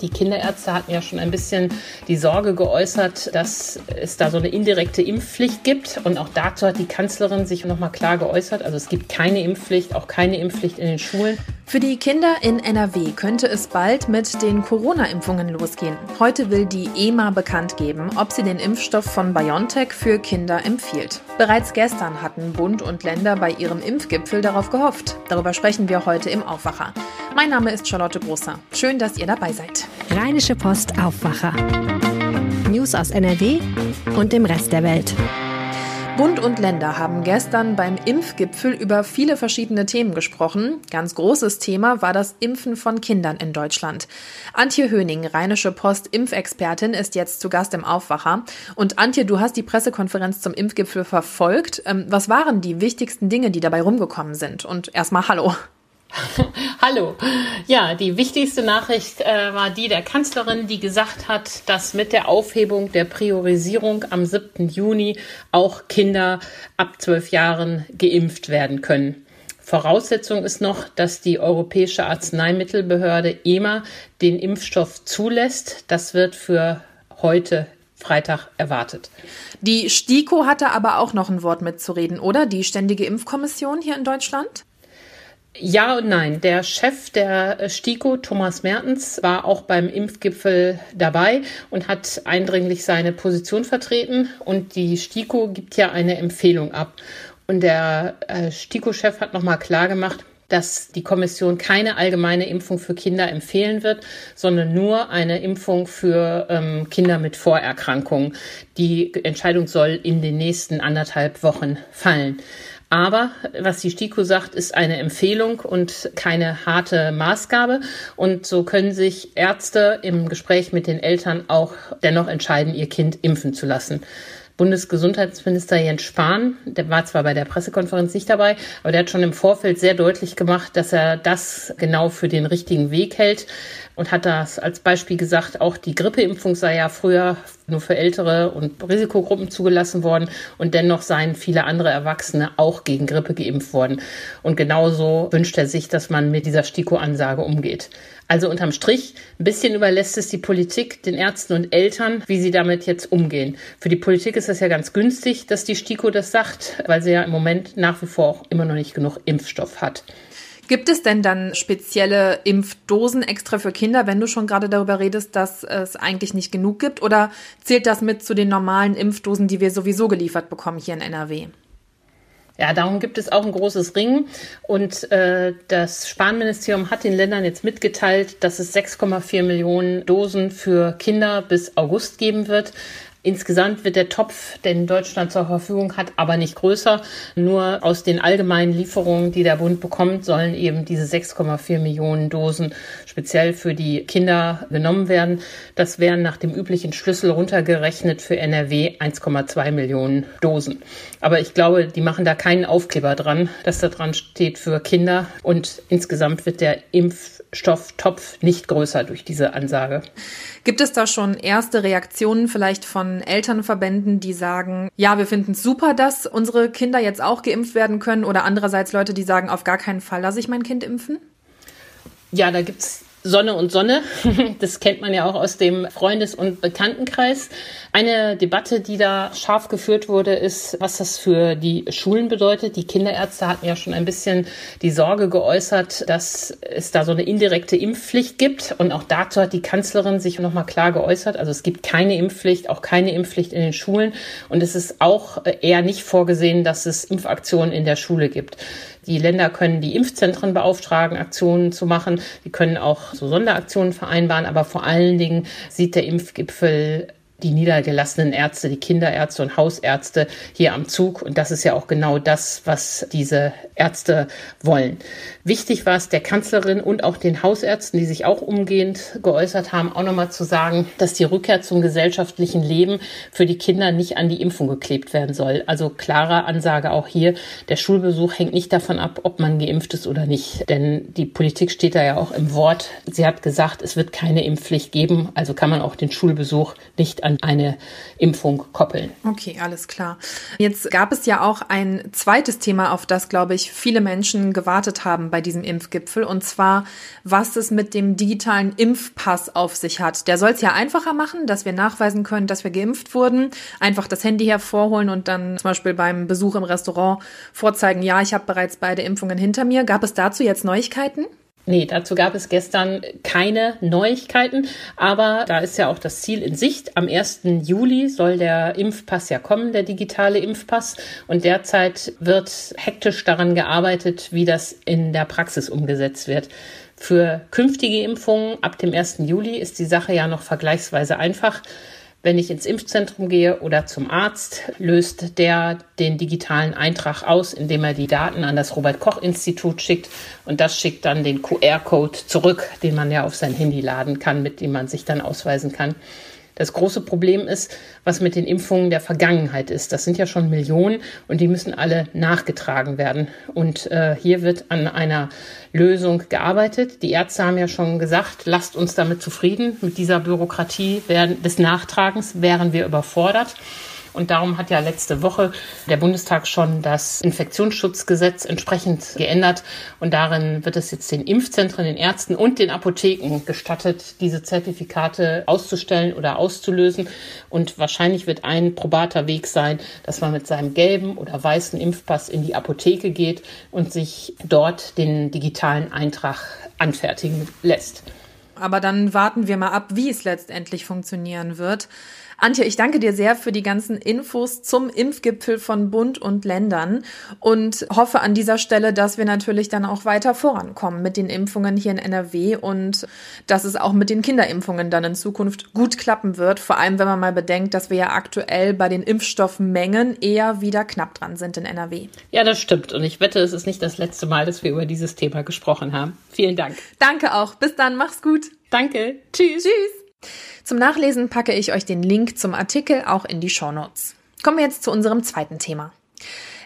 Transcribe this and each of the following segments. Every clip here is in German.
Die Kinderärzte hatten ja schon ein bisschen die Sorge geäußert, dass es da so eine indirekte Impfpflicht gibt. Und auch dazu hat die Kanzlerin sich nochmal klar geäußert. Also es gibt keine Impfpflicht, auch keine Impfpflicht in den Schulen. Für die Kinder in NRW könnte es bald mit den Corona-Impfungen losgehen. Heute will die EMA bekannt geben, ob sie den Impfstoff von BioNTech für Kinder empfiehlt. Bereits gestern hatten Bund und Länder bei ihrem Impfgipfel darauf gehofft. Darüber sprechen wir heute im Aufwacher. Mein Name ist Charlotte Großer. Schön, dass ihr dabei seid. Rheinische Post Aufwacher. News aus NRW und dem Rest der Welt. Bund und Länder haben gestern beim Impfgipfel über viele verschiedene Themen gesprochen. Ganz großes Thema war das Impfen von Kindern in Deutschland. Antje Höning, Rheinische Post Impfexpertin, ist jetzt zu Gast im Aufwacher. Und Antje, du hast die Pressekonferenz zum Impfgipfel verfolgt. Ähm, was waren die wichtigsten Dinge, die dabei rumgekommen sind? Und erstmal Hallo. Hallo. Ja, die wichtigste Nachricht äh, war die der Kanzlerin, die gesagt hat, dass mit der Aufhebung der Priorisierung am 7. Juni auch Kinder ab zwölf Jahren geimpft werden können. Voraussetzung ist noch, dass die Europäische Arzneimittelbehörde EMA den Impfstoff zulässt. Das wird für heute Freitag erwartet. Die STIKO hatte aber auch noch ein Wort mitzureden, oder? Die Ständige Impfkommission hier in Deutschland? Ja und nein. Der Chef der äh, STIKO, Thomas Mertens, war auch beim Impfgipfel dabei und hat eindringlich seine Position vertreten. Und die STIKO gibt ja eine Empfehlung ab. Und der äh, STIKO-Chef hat nochmal klargemacht, dass die Kommission keine allgemeine Impfung für Kinder empfehlen wird, sondern nur eine Impfung für ähm, Kinder mit Vorerkrankungen. Die Entscheidung soll in den nächsten anderthalb Wochen fallen. Aber was die STIKO sagt, ist eine Empfehlung und keine harte Maßgabe. Und so können sich Ärzte im Gespräch mit den Eltern auch dennoch entscheiden, ihr Kind impfen zu lassen. Bundesgesundheitsminister Jens Spahn, der war zwar bei der Pressekonferenz nicht dabei, aber der hat schon im Vorfeld sehr deutlich gemacht, dass er das genau für den richtigen Weg hält und hat das als Beispiel gesagt, auch die Grippeimpfung sei ja früher nur für Ältere und Risikogruppen zugelassen worden und dennoch seien viele andere Erwachsene auch gegen Grippe geimpft worden. Und genauso wünscht er sich, dass man mit dieser STIKO-Ansage umgeht. Also unterm Strich, ein bisschen überlässt es die Politik den Ärzten und Eltern, wie sie damit jetzt umgehen. Für die Politik ist es ja ganz günstig, dass die STIKO das sagt, weil sie ja im Moment nach wie vor auch immer noch nicht genug Impfstoff hat. Gibt es denn dann spezielle Impfdosen extra für Kinder, wenn du schon gerade darüber redest, dass es eigentlich nicht genug gibt? Oder zählt das mit zu den normalen Impfdosen, die wir sowieso geliefert bekommen hier in NRW? Ja, darum gibt es auch ein großes Ring. Und äh, das Spanministerium hat den Ländern jetzt mitgeteilt, dass es 6,4 Millionen Dosen für Kinder bis August geben wird. Insgesamt wird der Topf, den Deutschland zur Verfügung hat, aber nicht größer. Nur aus den allgemeinen Lieferungen, die der Bund bekommt, sollen eben diese 6,4 Millionen Dosen speziell für die Kinder genommen werden. Das wären nach dem üblichen Schlüssel runtergerechnet für NRW 1,2 Millionen Dosen. Aber ich glaube, die machen da keinen Aufkleber dran, dass da dran steht für Kinder. Und insgesamt wird der Impfstofftopf nicht größer durch diese Ansage. Gibt es da schon erste Reaktionen vielleicht von Elternverbänden, die sagen, ja, wir finden es super, dass unsere Kinder jetzt auch geimpft werden können oder andererseits Leute, die sagen, auf gar keinen Fall lasse ich mein Kind impfen? Ja, da gibt es Sonne und Sonne. Das kennt man ja auch aus dem Freundes- und Bekanntenkreis. Eine Debatte, die da scharf geführt wurde, ist, was das für die Schulen bedeutet. Die Kinderärzte hatten ja schon ein bisschen die Sorge geäußert, dass es da so eine indirekte Impfpflicht gibt. Und auch dazu hat die Kanzlerin sich nochmal klar geäußert. Also es gibt keine Impfpflicht, auch keine Impfpflicht in den Schulen. Und es ist auch eher nicht vorgesehen, dass es Impfaktionen in der Schule gibt. Die Länder können die Impfzentren beauftragen, Aktionen zu machen. Die können auch so Sonderaktionen vereinbaren. Aber vor allen Dingen sieht der Impfgipfel die niedergelassenen Ärzte, die Kinderärzte und Hausärzte hier am Zug. Und das ist ja auch genau das, was diese Ärzte wollen. Wichtig war es der Kanzlerin und auch den Hausärzten, die sich auch umgehend geäußert haben, auch nochmal zu sagen, dass die Rückkehr zum gesellschaftlichen Leben für die Kinder nicht an die Impfung geklebt werden soll. Also klare Ansage auch hier. Der Schulbesuch hängt nicht davon ab, ob man geimpft ist oder nicht. Denn die Politik steht da ja auch im Wort. Sie hat gesagt, es wird keine Impfpflicht geben. Also kann man auch den Schulbesuch nicht an eine Impfung koppeln. Okay, alles klar. Jetzt gab es ja auch ein zweites Thema, auf das, glaube ich, viele Menschen gewartet haben bei diesem Impfgipfel, und zwar, was es mit dem digitalen Impfpass auf sich hat. Der soll es ja einfacher machen, dass wir nachweisen können, dass wir geimpft wurden, einfach das Handy hervorholen und dann zum Beispiel beim Besuch im Restaurant vorzeigen, ja, ich habe bereits beide Impfungen hinter mir. Gab es dazu jetzt Neuigkeiten? Nee, dazu gab es gestern keine Neuigkeiten, aber da ist ja auch das Ziel in Sicht. Am 1. Juli soll der Impfpass ja kommen, der digitale Impfpass. Und derzeit wird hektisch daran gearbeitet, wie das in der Praxis umgesetzt wird. Für künftige Impfungen ab dem 1. Juli ist die Sache ja noch vergleichsweise einfach. Wenn ich ins Impfzentrum gehe oder zum Arzt, löst der den digitalen Eintrag aus, indem er die Daten an das Robert Koch Institut schickt und das schickt dann den QR-Code zurück, den man ja auf sein Handy laden kann, mit dem man sich dann ausweisen kann. Das große Problem ist, was mit den Impfungen der Vergangenheit ist. Das sind ja schon Millionen und die müssen alle nachgetragen werden. Und äh, hier wird an einer Lösung gearbeitet. Die Ärzte haben ja schon gesagt, lasst uns damit zufrieden. Mit dieser Bürokratie des Nachtragens wären wir überfordert. Und darum hat ja letzte Woche der Bundestag schon das Infektionsschutzgesetz entsprechend geändert. Und darin wird es jetzt den Impfzentren, den Ärzten und den Apotheken gestattet, diese Zertifikate auszustellen oder auszulösen. Und wahrscheinlich wird ein probater Weg sein, dass man mit seinem gelben oder weißen Impfpass in die Apotheke geht und sich dort den digitalen Eintrag anfertigen lässt. Aber dann warten wir mal ab, wie es letztendlich funktionieren wird. Antje, ich danke dir sehr für die ganzen Infos zum Impfgipfel von Bund und Ländern und hoffe an dieser Stelle, dass wir natürlich dann auch weiter vorankommen mit den Impfungen hier in NRW und dass es auch mit den Kinderimpfungen dann in Zukunft gut klappen wird. Vor allem, wenn man mal bedenkt, dass wir ja aktuell bei den Impfstoffmengen eher wieder knapp dran sind in NRW. Ja, das stimmt. Und ich wette, es ist nicht das letzte Mal, dass wir über dieses Thema gesprochen haben. Vielen Dank. Danke auch. Bis dann. Mach's gut. Danke. Tschüss. Tschüss. Zum Nachlesen packe ich euch den Link zum Artikel auch in die Show Notes. Kommen wir jetzt zu unserem zweiten Thema.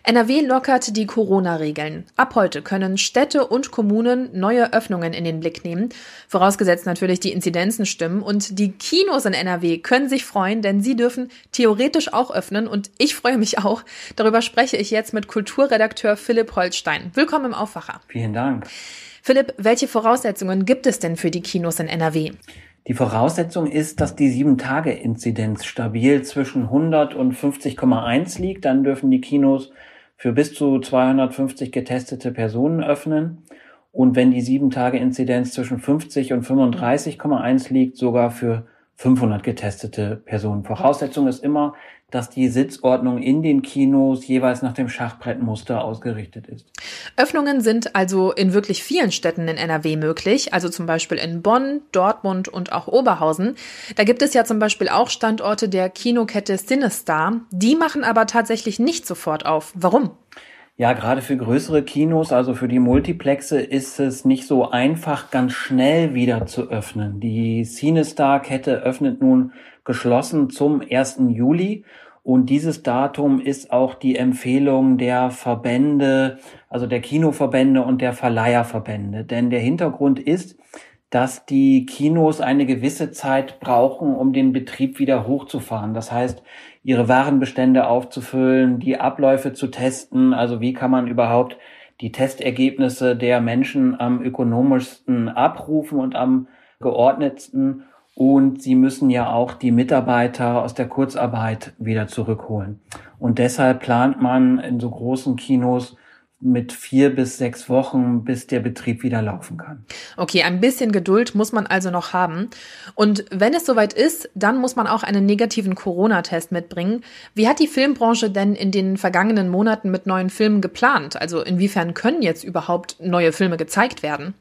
NRW lockert die Corona-Regeln. Ab heute können Städte und Kommunen neue Öffnungen in den Blick nehmen, vorausgesetzt natürlich die Inzidenzen stimmen. Und die Kinos in NRW können sich freuen, denn sie dürfen theoretisch auch öffnen. Und ich freue mich auch. Darüber spreche ich jetzt mit Kulturredakteur Philipp Holstein. Willkommen im Aufwacher. Vielen Dank. Philipp, welche Voraussetzungen gibt es denn für die Kinos in NRW? Die Voraussetzung ist, dass die 7-Tage-Inzidenz stabil zwischen 100 und 50,1 liegt. Dann dürfen die Kinos für bis zu 250 getestete Personen öffnen. Und wenn die 7-Tage-Inzidenz zwischen 50 und 35,1 liegt, sogar für 500 getestete Personen. Voraussetzung ist immer, dass die Sitzordnung in den Kinos jeweils nach dem Schachbrettmuster ausgerichtet ist. Öffnungen sind also in wirklich vielen Städten in NRW möglich, also zum Beispiel in Bonn, Dortmund und auch Oberhausen. Da gibt es ja zum Beispiel auch Standorte der Kinokette Cinestar. Die machen aber tatsächlich nicht sofort auf. Warum? Ja, gerade für größere Kinos, also für die Multiplexe, ist es nicht so einfach, ganz schnell wieder zu öffnen. Die Cinestar-Kette öffnet nun geschlossen zum 1. Juli und dieses Datum ist auch die Empfehlung der Verbände, also der Kinoverbände und der Verleiherverbände. Denn der Hintergrund ist, dass die Kinos eine gewisse Zeit brauchen, um den Betrieb wieder hochzufahren. Das heißt, ihre Warenbestände aufzufüllen, die Abläufe zu testen. Also wie kann man überhaupt die Testergebnisse der Menschen am ökonomischsten abrufen und am geordnetsten. Und sie müssen ja auch die Mitarbeiter aus der Kurzarbeit wieder zurückholen. Und deshalb plant man in so großen Kinos mit vier bis sechs Wochen, bis der Betrieb wieder laufen kann. Okay, ein bisschen Geduld muss man also noch haben. Und wenn es soweit ist, dann muss man auch einen negativen Corona-Test mitbringen. Wie hat die Filmbranche denn in den vergangenen Monaten mit neuen Filmen geplant? Also inwiefern können jetzt überhaupt neue Filme gezeigt werden?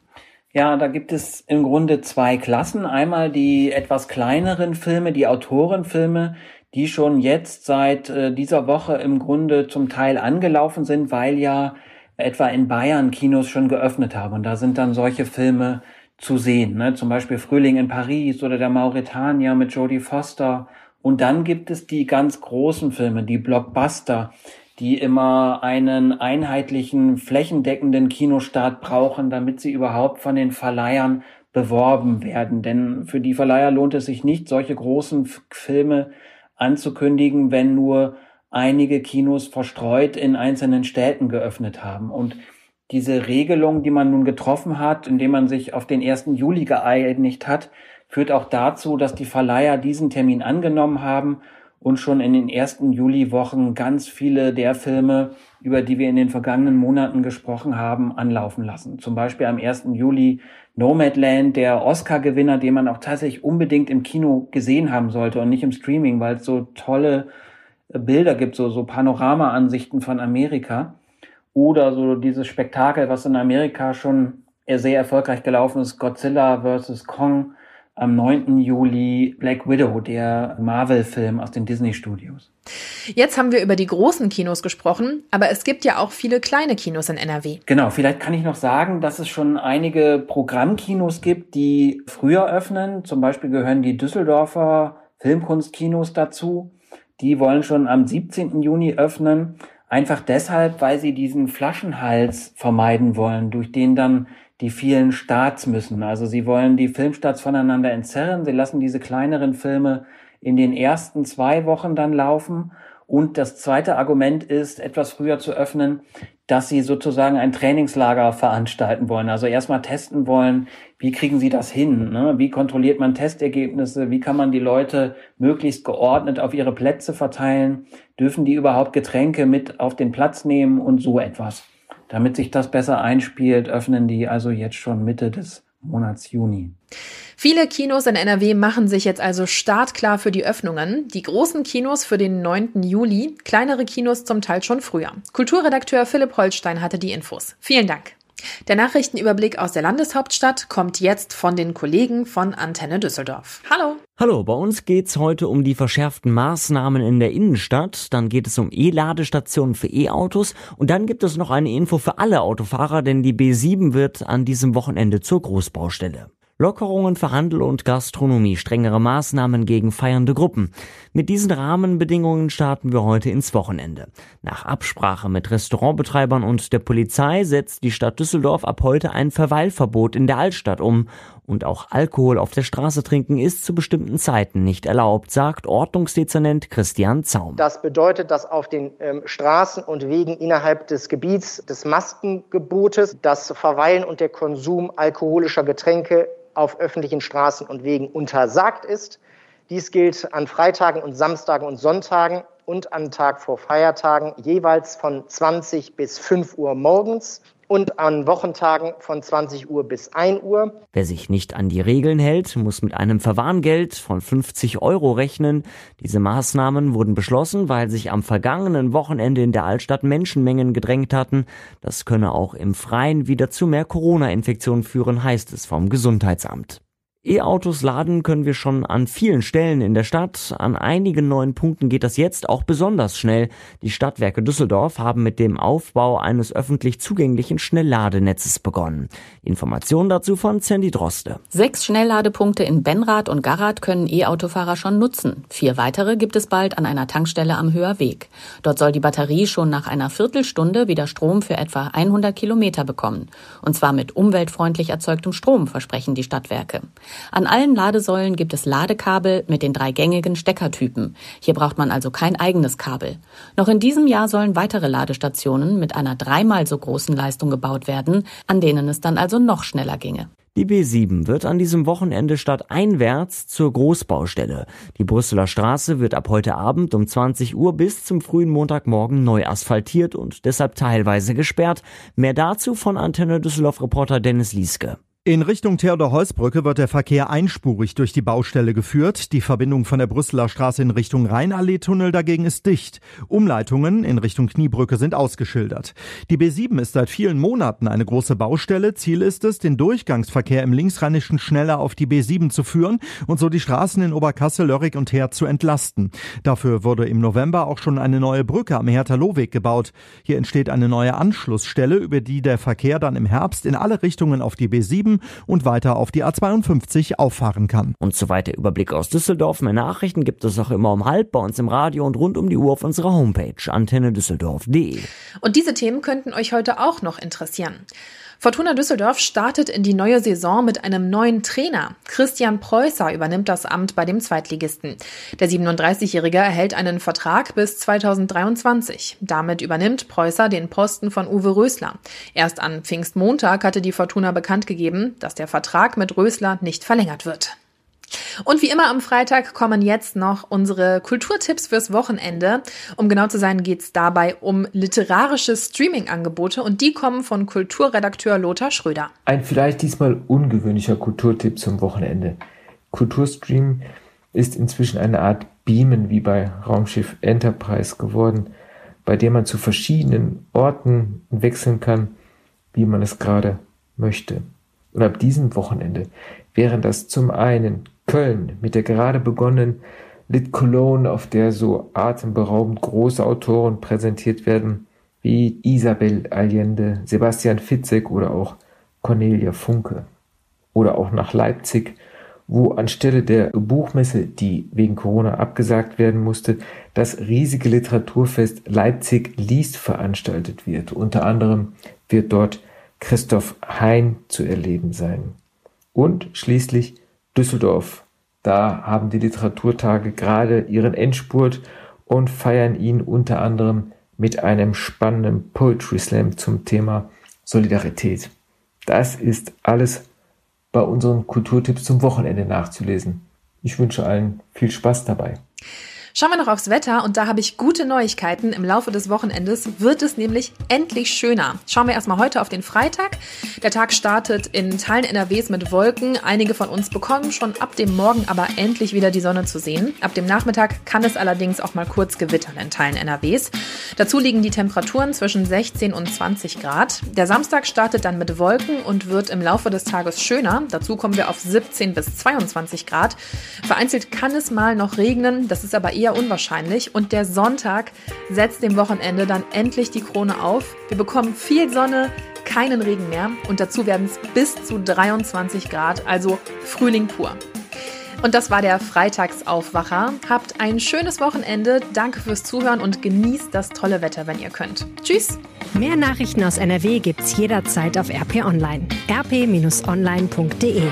Ja, da gibt es im Grunde zwei Klassen. Einmal die etwas kleineren Filme, die Autorenfilme, die schon jetzt seit äh, dieser Woche im Grunde zum Teil angelaufen sind, weil ja etwa in Bayern Kinos schon geöffnet haben. Und da sind dann solche Filme zu sehen, ne? zum Beispiel Frühling in Paris oder der Mauretanier mit Jodie Foster. Und dann gibt es die ganz großen Filme, die Blockbuster, die immer einen einheitlichen, flächendeckenden Kinostart brauchen, damit sie überhaupt von den Verleihern beworben werden. Denn für die Verleiher lohnt es sich nicht, solche großen Filme anzukündigen, wenn nur einige Kinos verstreut in einzelnen Städten geöffnet haben. Und diese Regelung, die man nun getroffen hat, indem man sich auf den 1. Juli geeinigt hat, führt auch dazu, dass die Verleiher diesen Termin angenommen haben und schon in den ersten Juliwochen ganz viele der Filme, über die wir in den vergangenen Monaten gesprochen haben, anlaufen lassen. Zum Beispiel am 1. Juli Nomadland, der Oscar-Gewinner, den man auch tatsächlich unbedingt im Kino gesehen haben sollte und nicht im Streaming, weil es so tolle Bilder gibt, so, so Panorama-Ansichten von Amerika. Oder so dieses Spektakel, was in Amerika schon sehr erfolgreich gelaufen ist, Godzilla vs. Kong am 9. Juli Black Widow, der Marvel-Film aus den Disney-Studios. Jetzt haben wir über die großen Kinos gesprochen, aber es gibt ja auch viele kleine Kinos in NRW. Genau, vielleicht kann ich noch sagen, dass es schon einige Programmkinos gibt, die früher öffnen. Zum Beispiel gehören die Düsseldorfer Filmkunstkinos dazu. Die wollen schon am 17. Juni öffnen. Einfach deshalb, weil sie diesen Flaschenhals vermeiden wollen, durch den dann die vielen Starts müssen. Also sie wollen die Filmstarts voneinander entzerren. Sie lassen diese kleineren Filme in den ersten zwei Wochen dann laufen. Und das zweite Argument ist, etwas früher zu öffnen, dass sie sozusagen ein Trainingslager veranstalten wollen. Also erstmal testen wollen, wie kriegen sie das hin? Ne? Wie kontrolliert man Testergebnisse? Wie kann man die Leute möglichst geordnet auf ihre Plätze verteilen? Dürfen die überhaupt Getränke mit auf den Platz nehmen und so etwas? Damit sich das besser einspielt, öffnen die also jetzt schon Mitte des Monats Juni. Viele Kinos in NRW machen sich jetzt also startklar für die Öffnungen. Die großen Kinos für den 9. Juli, kleinere Kinos zum Teil schon früher. Kulturredakteur Philipp Holstein hatte die Infos. Vielen Dank. Der Nachrichtenüberblick aus der Landeshauptstadt kommt jetzt von den Kollegen von Antenne Düsseldorf. Hallo. Hallo, bei uns geht's heute um die verschärften Maßnahmen in der Innenstadt, dann geht es um E-Ladestationen für E-Autos und dann gibt es noch eine Info für alle Autofahrer, denn die B7 wird an diesem Wochenende zur Großbaustelle. Lockerungen für Handel und Gastronomie, strengere Maßnahmen gegen feiernde Gruppen. Mit diesen Rahmenbedingungen starten wir heute ins Wochenende. Nach Absprache mit Restaurantbetreibern und der Polizei setzt die Stadt Düsseldorf ab heute ein Verweilverbot in der Altstadt um. Und auch Alkohol auf der Straße trinken ist zu bestimmten Zeiten nicht erlaubt, sagt Ordnungsdezernent Christian Zaum. Das bedeutet, dass auf den ähm, Straßen und Wegen innerhalb des Gebiets des Maskengebotes das Verweilen und der Konsum alkoholischer Getränke auf öffentlichen Straßen und Wegen untersagt ist. Dies gilt an Freitagen und Samstagen und Sonntagen und an Tag vor Feiertagen jeweils von 20 bis 5 Uhr morgens und an Wochentagen von 20 Uhr bis 1 Uhr. Wer sich nicht an die Regeln hält, muss mit einem Verwarngeld von 50 Euro rechnen. Diese Maßnahmen wurden beschlossen, weil sich am vergangenen Wochenende in der Altstadt Menschenmengen gedrängt hatten. Das könne auch im Freien wieder zu mehr Corona-Infektionen führen, heißt es vom Gesundheitsamt. E-Autos laden können wir schon an vielen Stellen in der Stadt. An einigen neuen Punkten geht das jetzt auch besonders schnell. Die Stadtwerke Düsseldorf haben mit dem Aufbau eines öffentlich zugänglichen Schnellladenetzes begonnen. Informationen dazu von Sandy Droste. Sechs Schnellladepunkte in Benrath und Garrath können E-Autofahrer schon nutzen. Vier weitere gibt es bald an einer Tankstelle am Höherweg. Dort soll die Batterie schon nach einer Viertelstunde wieder Strom für etwa 100 Kilometer bekommen. Und zwar mit umweltfreundlich erzeugtem Strom, versprechen die Stadtwerke. An allen Ladesäulen gibt es Ladekabel mit den drei gängigen Steckertypen. Hier braucht man also kein eigenes Kabel. Noch in diesem Jahr sollen weitere Ladestationen mit einer dreimal so großen Leistung gebaut werden, an denen es dann also noch schneller ginge. Die B7 wird an diesem Wochenende stadteinwärts zur Großbaustelle. Die Brüsseler Straße wird ab heute Abend um 20 Uhr bis zum frühen Montagmorgen neu asphaltiert und deshalb teilweise gesperrt. Mehr dazu von Antenne Düsseldorf Reporter Dennis Lieske. In Richtung Theodor-Heuss-Brücke wird der Verkehr einspurig durch die Baustelle geführt. Die Verbindung von der Brüsseler Straße in Richtung Rheinallee-Tunnel dagegen ist dicht. Umleitungen in Richtung Kniebrücke sind ausgeschildert. Die B7 ist seit vielen Monaten eine große Baustelle. Ziel ist es, den Durchgangsverkehr im Linksrheinischen schneller auf die B7 zu führen und so die Straßen in Oberkassel, Lörrick und Heer zu entlasten. Dafür wurde im November auch schon eine neue Brücke am Hertha-Lohweg gebaut. Hier entsteht eine neue Anschlussstelle, über die der Verkehr dann im Herbst in alle Richtungen auf die B7 und weiter auf die A52 auffahren kann. Und soweit der Überblick aus Düsseldorf. Mehr Nachrichten gibt es auch immer um halb bei uns im Radio und rund um die Uhr auf unserer Homepage antennedüsseldorf.de. Und diese Themen könnten euch heute auch noch interessieren. Fortuna Düsseldorf startet in die neue Saison mit einem neuen Trainer. Christian Preußer übernimmt das Amt bei dem Zweitligisten. Der 37-Jährige erhält einen Vertrag bis 2023. Damit übernimmt Preußer den Posten von Uwe Rösler. Erst an Pfingstmontag hatte die Fortuna bekannt gegeben, dass der Vertrag mit Rösler nicht verlängert wird. Und wie immer am Freitag kommen jetzt noch unsere Kulturtipps fürs Wochenende. Um genau zu sein, geht es dabei um literarische Streaming-Angebote und die kommen von Kulturredakteur Lothar Schröder. Ein vielleicht diesmal ungewöhnlicher Kulturtipp zum Wochenende. Kulturstream ist inzwischen eine Art Beamen wie bei Raumschiff Enterprise geworden, bei dem man zu verschiedenen Orten wechseln kann, wie man es gerade möchte. Und ab diesem Wochenende wären das zum einen Köln mit der gerade begonnenen Lit Cologne, auf der so atemberaubend große Autoren präsentiert werden, wie Isabel Allende, Sebastian Fitzek oder auch Cornelia Funke. Oder auch nach Leipzig, wo anstelle der Buchmesse, die wegen Corona abgesagt werden musste, das riesige Literaturfest Leipzig liest veranstaltet wird. Unter anderem wird dort Christoph Hein zu erleben sein. Und schließlich Düsseldorf. Da haben die Literaturtage gerade ihren Endspurt und feiern ihn unter anderem mit einem spannenden Poetry Slam zum Thema Solidarität. Das ist alles bei unseren Kulturtipps zum Wochenende nachzulesen. Ich wünsche allen viel Spaß dabei. Schauen wir noch aufs Wetter und da habe ich gute Neuigkeiten. Im Laufe des Wochenendes wird es nämlich endlich schöner. Schauen wir erstmal heute auf den Freitag. Der Tag startet in Teilen NRWs mit Wolken. Einige von uns bekommen schon ab dem Morgen aber endlich wieder die Sonne zu sehen. Ab dem Nachmittag kann es allerdings auch mal kurz gewittern in Teilen NRWs. Dazu liegen die Temperaturen zwischen 16 und 20 Grad. Der Samstag startet dann mit Wolken und wird im Laufe des Tages schöner. Dazu kommen wir auf 17 bis 22 Grad. Vereinzelt kann es mal noch regnen. Das ist aber eher unwahrscheinlich. Und der Sonntag setzt dem Wochenende dann endlich die Krone auf. Wir bekommen viel Sonne, keinen Regen mehr und dazu werden es bis zu 23 Grad, also Frühling pur. Und das war der Freitagsaufwacher. Habt ein schönes Wochenende. Danke fürs Zuhören und genießt das tolle Wetter, wenn ihr könnt. Tschüss. Mehr Nachrichten aus NRW gibt's jederzeit auf RP Online. rp-online.de